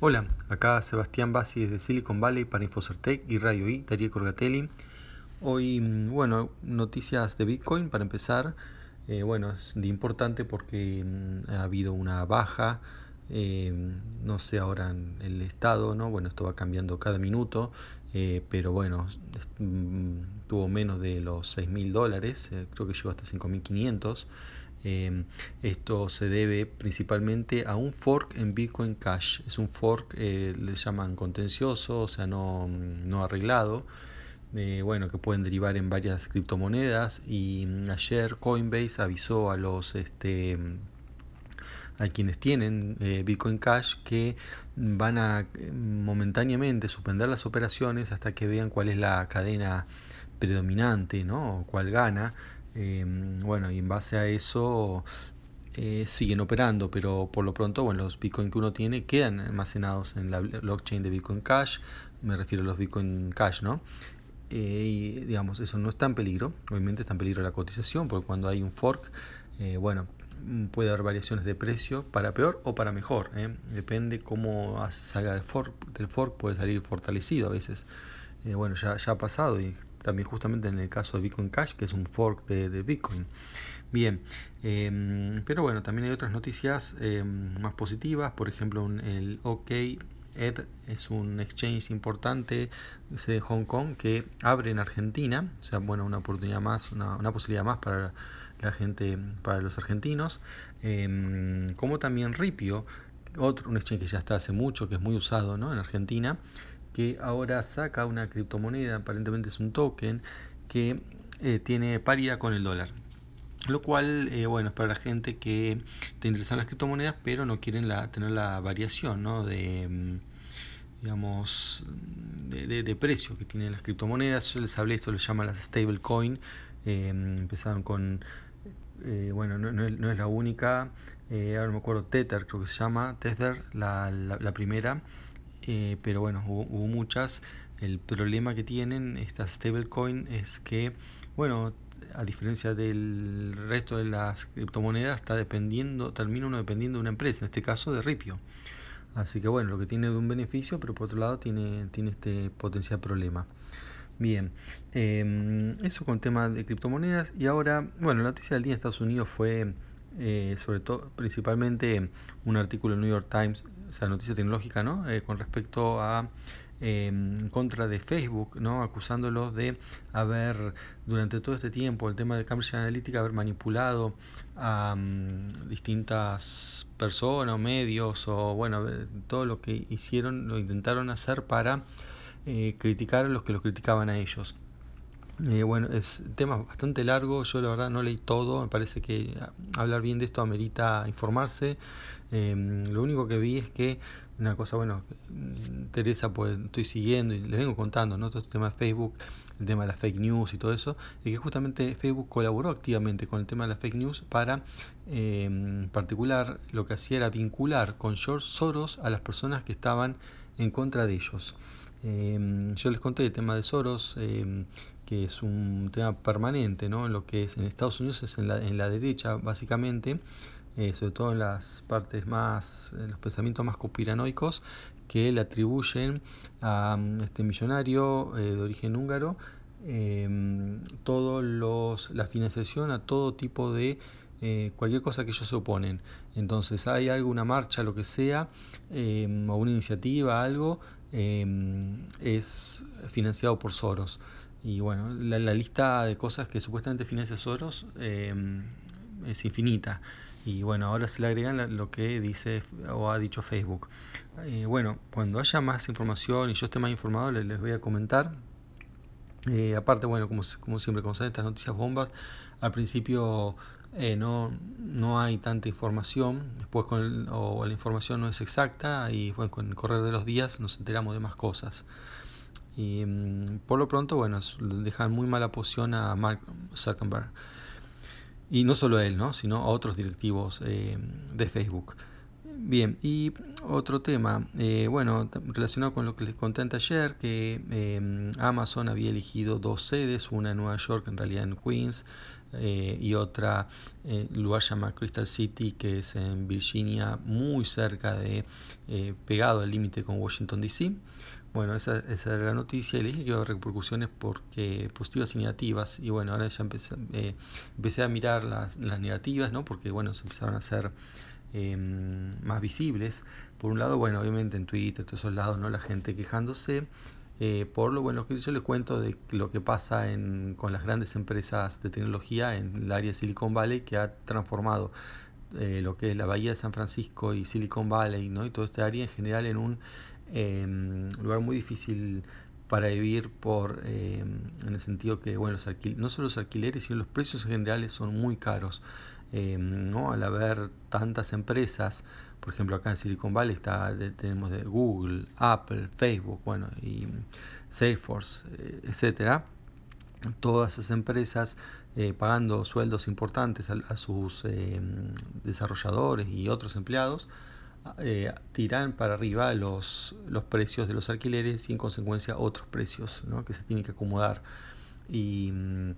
Hola, acá Sebastián Bassi desde Silicon Valley para Infocertec y Radio I, Darío Corgatelli. Hoy, mm, bueno, noticias de Bitcoin para empezar. Eh, bueno, es de importante porque mm, ha habido una baja, eh, no sé ahora el estado, ¿no? Bueno, esto va cambiando cada minuto, eh, pero bueno, mm, tuvo menos de los 6 mil dólares, creo que llegó hasta 5.500. Eh, esto se debe principalmente a un fork en Bitcoin Cash. Es un fork, eh, le llaman contencioso, o sea, no, no arreglado. Eh, bueno, que pueden derivar en varias criptomonedas. Y mm, ayer Coinbase avisó a los este, a quienes tienen eh, Bitcoin Cash que van a eh, momentáneamente suspender las operaciones hasta que vean cuál es la cadena predominante, ¿no? O cuál gana. Em, bueno, y en base a eso eh, siguen operando, pero por lo pronto, bueno, los Bitcoin que uno tiene quedan almacenados en la blockchain de Bitcoin Cash, me refiero a los Bitcoin Cash, ¿no? y digamos, eso no está en peligro, obviamente está en peligro la cotización, porque cuando hay un fork, bueno, puede haber variaciones de precio para peor o para mejor. ¿eh? Depende cómo salga del fork, del fork, puede salir fortalecido a veces. Eh, bueno, ya, ha pasado y también justamente en el caso de Bitcoin Cash, que es un fork de, Bitcoin. Bien, eh, pero bueno, también hay otras noticias eh, más positivas, por ejemplo, un, el OK Ed es un exchange importante de Hong Kong que abre en Argentina, o sea, bueno, una oportunidad más, una, posibilidad más para la gente, para los argentinos, eh, como también Ripio, otro, un exchange que ya está hace mucho, que es muy usado ¿no? en Argentina, que ahora saca una criptomoneda, aparentemente es un token, que eh, tiene paridad con el dólar. Lo cual, eh, bueno, es para la gente que te interesan las criptomonedas, pero no quieren tener la variación, ¿no? De, mm, digamos, de, de, precio que tienen las criptomonedas. Yo les hablé, esto lo llaman las stablecoin. Eh, empezaron con, eh, bueno, no, es la única. Ahora me acuerdo, Tether creo que se llama, Tether, la, primera. Pero bueno, hubo, hubo, muchas. El problema que tienen estas stablecoin es que, bueno, a diferencia del resto de las criptomonedas, está dependiendo, termina uno dependiendo de una empresa, en este caso de Ripio. Así que bueno, lo que tiene de un beneficio, pero por otro lado tiene, tiene este potencial problema. Bien, eh, eso con tema de criptomonedas. Y ahora, bueno, la noticia del día en Estados Unidos fue eh, sobre todo, principalmente un artículo en New York Times, o sea, noticia tecnológica, ¿no? Eh, con respecto a en contra de Facebook, ¿no? acusándolos de haber durante todo este tiempo el tema de Cambridge Analytica haber manipulado a um, distintas personas o medios o bueno todo lo que hicieron lo intentaron hacer para eh, criticar a los que los criticaban a ellos. Eh, bueno, es tema bastante largo, yo la verdad no leí todo, me parece que hablar bien de esto amerita informarse. Eh, lo único que vi es que una cosa, bueno, Teresa, pues estoy siguiendo y les vengo contando, ¿no? Todo este tema de Facebook, el tema de las fake news y todo eso, y que justamente Facebook colaboró activamente con el tema de las fake news para, eh, en particular, lo que hacía era vincular con George Soros a las personas que estaban en contra de ellos. Eh, yo les conté el tema de Soros, eh, que es un tema permanente, ¿no? En lo que es en Estados Unidos es en la, en la derecha, básicamente, eh, sobre todo en las partes más, en los pensamientos más conspiranoicos, que le atribuyen a um, este millonario eh, de origen húngaro eh, todos los, la financiación a todo tipo de eh, cualquier cosa que ellos se oponen. Entonces hay alguna marcha, lo que sea, eh, o una iniciativa, algo, eh, es financiado por Soros. Y bueno, la, la, lista de cosas que supuestamente financia Soros es infinita. Y bueno, ahora se le agregan lo que dice o ha dicho Facebook. Eh, bueno, cuando haya más información y yo esté más informado, les voy a comentar. Eh, aparte, bueno, como, siempre, como saben, estas noticias bombas, al principio eh, no, no hay tanta información, después con el, o la información no es exacta y bueno, con el correr de los días nos enteramos de más cosas. Y mm, por lo pronto, bueno, dejan muy mala posición a Mark Zuckerberg. Y no solo a él, ¿no? sino a otros directivos eh, de Facebook. Bien, y otro tema, eh, bueno, relacionado con lo que les conté ayer, que eh, Amazon había elegido dos sedes, una en Nueva York, en realidad en Queens, eh, y otra en lugar llamado Crystal City, que es en Virginia, muy cerca de, pegado al límite con Washington DC. Bueno, esa, esa, era la noticia y le dije que iba a repercusiones porque positivas y negativas. Y bueno, ahora ya empecé, empecé a mirar las, las negativas, ¿no? Porque bueno, se empezaron a hacer Em, más visibles. Por un lado, bueno, obviamente en Twitter, todos esos lados, ¿no? La gente quejándose. Eh, por lo bueno que yo les cuento de lo que pasa en, con las grandes empresas de tecnología en el área de Silicon Valley que ha transformado eh, lo que es la bahía de San Francisco y Silicon Valley ¿no? y toda esta área en general en un em, lugar muy difícil para vivir por em, en el sentido que bueno los no solo los alquileres sino los precios en general son muy caros Em, ¿no? al haber tantas empresas, por ejemplo acá en Silicon Valley está, tenemos de Google, Apple, Facebook, bueno, y Salesforce, eh, etcétera, todas esas empresas eh, pagando sueldos importantes a, sus desarrolladores y otros empleados, eh, tiran para arriba los, los precios de los alquileres y en consecuencia otros precios ¿no? que se tienen que acomodar. Y mm,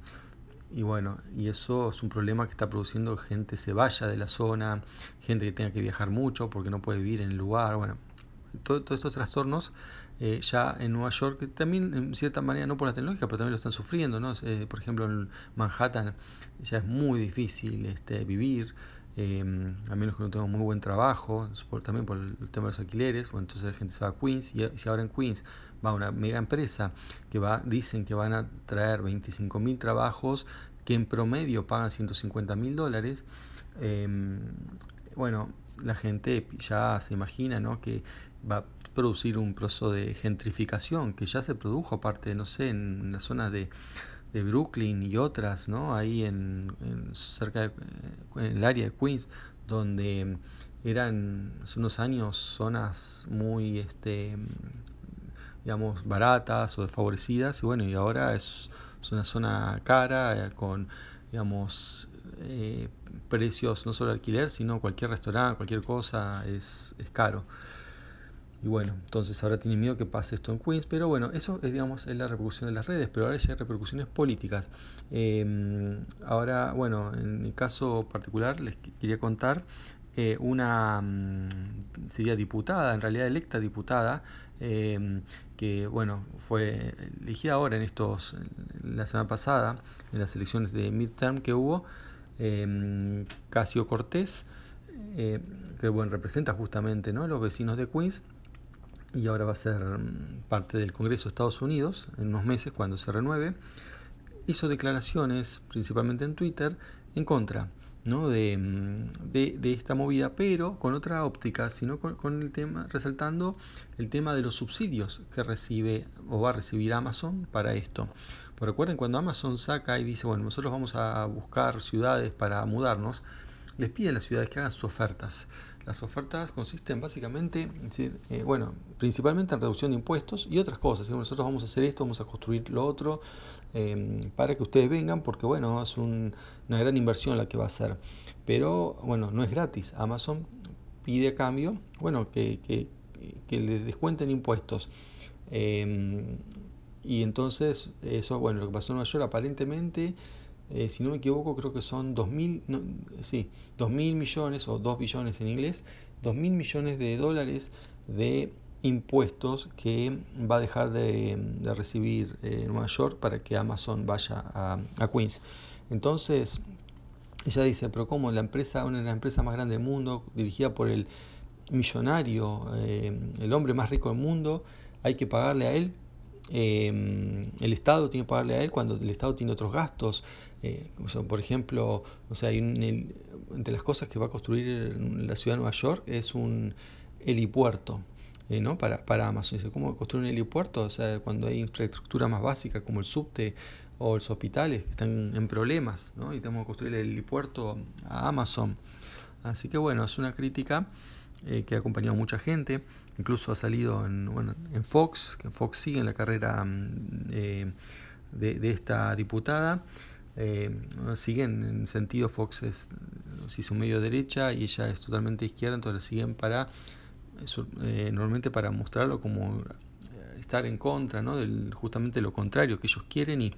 y bueno, y eso es un problema que está produciendo que gente se vaya de la zona, gente que tenga que viajar mucho porque no puede vivir en el lugar. Bueno, todos estos trastornos eh, ya en Nueva York, también en cierta manera no por la tecnología, pero también lo están sufriendo. ¿no? Eh, por ejemplo, en Manhattan ya es muy difícil este, vivir. Eh, a menos que no tenga muy buen trabajo, también por el tema de los alquileres, bueno, entonces la gente se va a Queens y si ahora en Queens va una mega empresa que va, dicen que van a traer 25 mil trabajos que en promedio pagan 150 mil dólares, em, bueno, la gente ya se imagina ¿no? que va a producir un proceso de gentrificación que ya se produjo aparte, no sé, en la zona de, de Brooklyn y otras, ¿no? ahí en, cerca de, en el área de Queens, donde eran hace unos años zonas muy este, digamos, baratas o desfavorecidas, y bueno, y ahora es, una zona cara, eh, con, digamos, eh, precios no solo alquiler, sino cualquier restaurante, cualquier cosa es, es caro. Y bueno, entonces ahora tiene miedo que pase esto en Queens, pero bueno, eso es, digamos, es la repercusión de las redes, pero ahora ya hay repercusiones políticas. Em, ahora, bueno, en mi caso particular les quería contar eh, una mm, sería diputada, en realidad electa diputada, em, que bueno, fue elegida ahora en estos, la semana pasada, en las elecciones de midterm que hubo, eh, Casio Cortés, eh, que bueno, representa justamente ¿no? los vecinos de Queens, y ahora va a ser mm, parte del Congreso de Estados Unidos en unos meses cuando se renueve, hizo declaraciones, principalmente en Twitter, en contra ¿no? Mm, de, de, esta movida, pero con otra óptica, sino con, el tema, resaltando el tema de los subsidios que recibe o va a recibir Amazon para esto. Pues recuerden, cuando Amazon saca y dice, bueno, nosotros vamos a buscar ciudades para mudarnos, les pide a las ciudades que hagan sus ofertas. Las ofertas consisten básicamente, eh, bueno, principalmente en reducción de impuestos y otras cosas. Nosotros vamos a hacer esto, vamos a construir lo otro, em, para que ustedes vengan, porque bueno, es una gran inversión la que va a hacer. Pero bueno, no es gratis. Amazon pide a cambio, bueno, que, que, que les descuenten impuestos. Em, y entonces, eso, bueno, lo que pasó en Nueva York aparentemente eh, si no me equivoco, creo que son 2.000 no, sí, millones o 2 billones en inglés, 2.000 millones de dólares de impuestos que va a dejar de, recibir eh, Nueva York para que Amazon vaya a, Queens. Entonces, ella dice, pero ¿cómo la empresa, una de las empresas más grandes del mundo, dirigida por el millonario, eh, el hombre más rico del mundo, hay que pagarle a él Em, el Estado tiene que pagarle a él cuando el Estado tiene otros gastos. Eh, por ejemplo, o sea, entre las cosas que va a construir la ciudad de Nueva York es un helipuerto. Eh, ¿no? para, para Amazon. Dice, ¿cómo construir un helipuerto? O sea, cuando hay infraestructura más básica como el subte o los hospitales que están en problemas, ¿no? y tenemos que construir el helipuerto a Amazon. Así que bueno, es una crítica eh, que ha acompañado a mucha gente, incluso ha salido en, bueno, en Fox, que Fox sigue en la carrera mm, eh, de, esta diputada. eh, siguen en sentido Fox es, es un medio derecha y ella es totalmente izquierda, entonces siguen para eh, normalmente para mostrarlo como estar en contra, ¿no? Justamente lo contrario que ellos quieren y,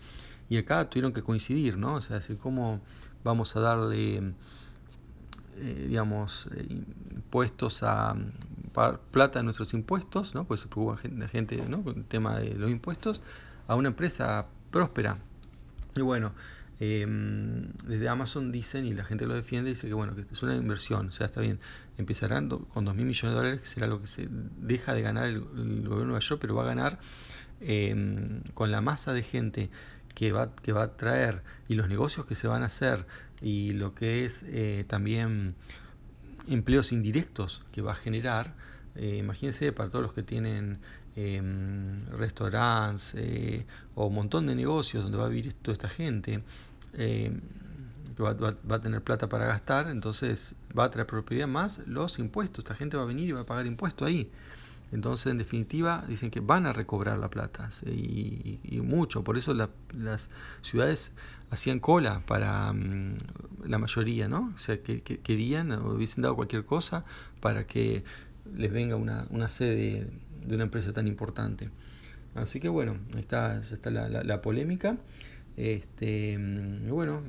y acá tuvieron que coincidir, ¿no? O sea, así cómo vamos a darle digamos, eh, impuestos a plata de nuestros impuestos, ¿no? Pues la gente, ¿no? El tema de los impuestos, a una empresa próspera. Y bueno, em, desde Amazon dicen, y la gente lo defiende, dice que bueno, que es una inversión, o sea, está bien, empezarán con 2 mil millones de dólares, que será lo que se deja de ganar el, gobierno de Nueva York, pero va a ganar em, con la masa de gente que va, que va a traer y los negocios que se van a hacer y lo que es eh, también empleos indirectos que va a generar, eh, imagínense para todos los que tienen em, restaurantes eh, o un montón de negocios donde va a vivir toda esta gente, em, que va, va, a tener plata para gastar, entonces va a traer propiedad más los impuestos, esta gente va a venir y va a pagar impuestos ahí. Entonces, en definitiva, dicen que van a recobrar la plata y, mucho. Por eso las ciudades hacían cola para mm, la mayoría, ¿no? O sea, que, querían o hubiesen dado cualquier cosa para que les venga una, sede de una empresa tan importante. Así que bueno, está, la, polémica. Este, mm, bueno,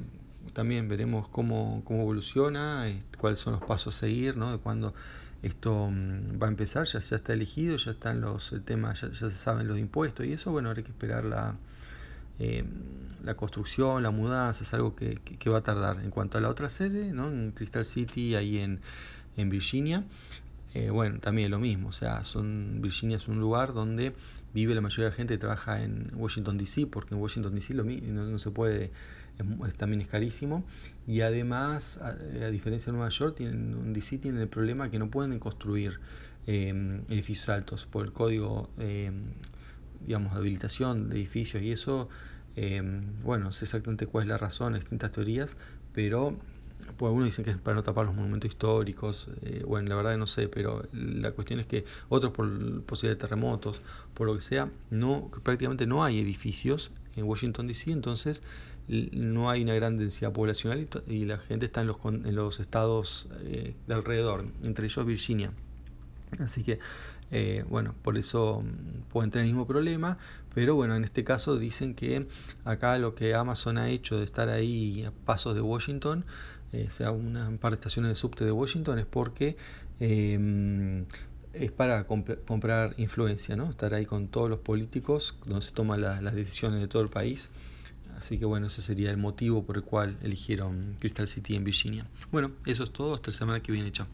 también veremos cómo, cómo evoluciona, este, cuáles son los pasos a seguir, ¿no? De cuando esto mm, va a empezar, ya, ya está elegido, ya están los temas, ya, se saben los impuestos y eso, bueno, habrá que esperar la, eh, la construcción, la mudanza, es algo que, va a tardar. En cuanto a la otra sede, ¿no? en Crystal City, ahí en, en Virginia, eh, bueno, también lo mismo, o sea, son, Virginia es un lugar donde vive la mayoría de la gente que trabaja en Washington DC, porque en Washington DC lo, no, no se puede también es carísimo. Y además, a, diferencia de Nueva York, tienen, DC tienen el problema que no pueden construir em, edificios altos por el código em, digamos, de habilitación de edificios y eso, em, bueno, no sé exactamente cuál es la razón, distintas teorías, pero pues algunos dicen que es para no tapar los monumentos históricos, eh, bueno, la verdad no sé, pero la cuestión es que otros por posibilidad de terremotos, por lo que sea, no prácticamente no hay edificios en Washington DC, entonces no hay una gran densidad poblacional y, la gente está en los, en los estados eh, de alrededor, entre ellos Virginia. Así que, eh, bueno, por eso mm, pueden tener el mismo problema, pero bueno, en este caso dicen que acá lo que Amazon ha hecho de estar ahí a pasos de Washington, eh, sea, una par de estaciones de subte de Washington, es porque em, es para comprar influencia, ¿no? Estar ahí con todos los políticos, donde se toman las decisiones de todo el país. Así que bueno, ese sería el motivo por el cual eligieron Crystal City en Virginia. Bueno, eso es todo. Hasta la semana que viene. Chao.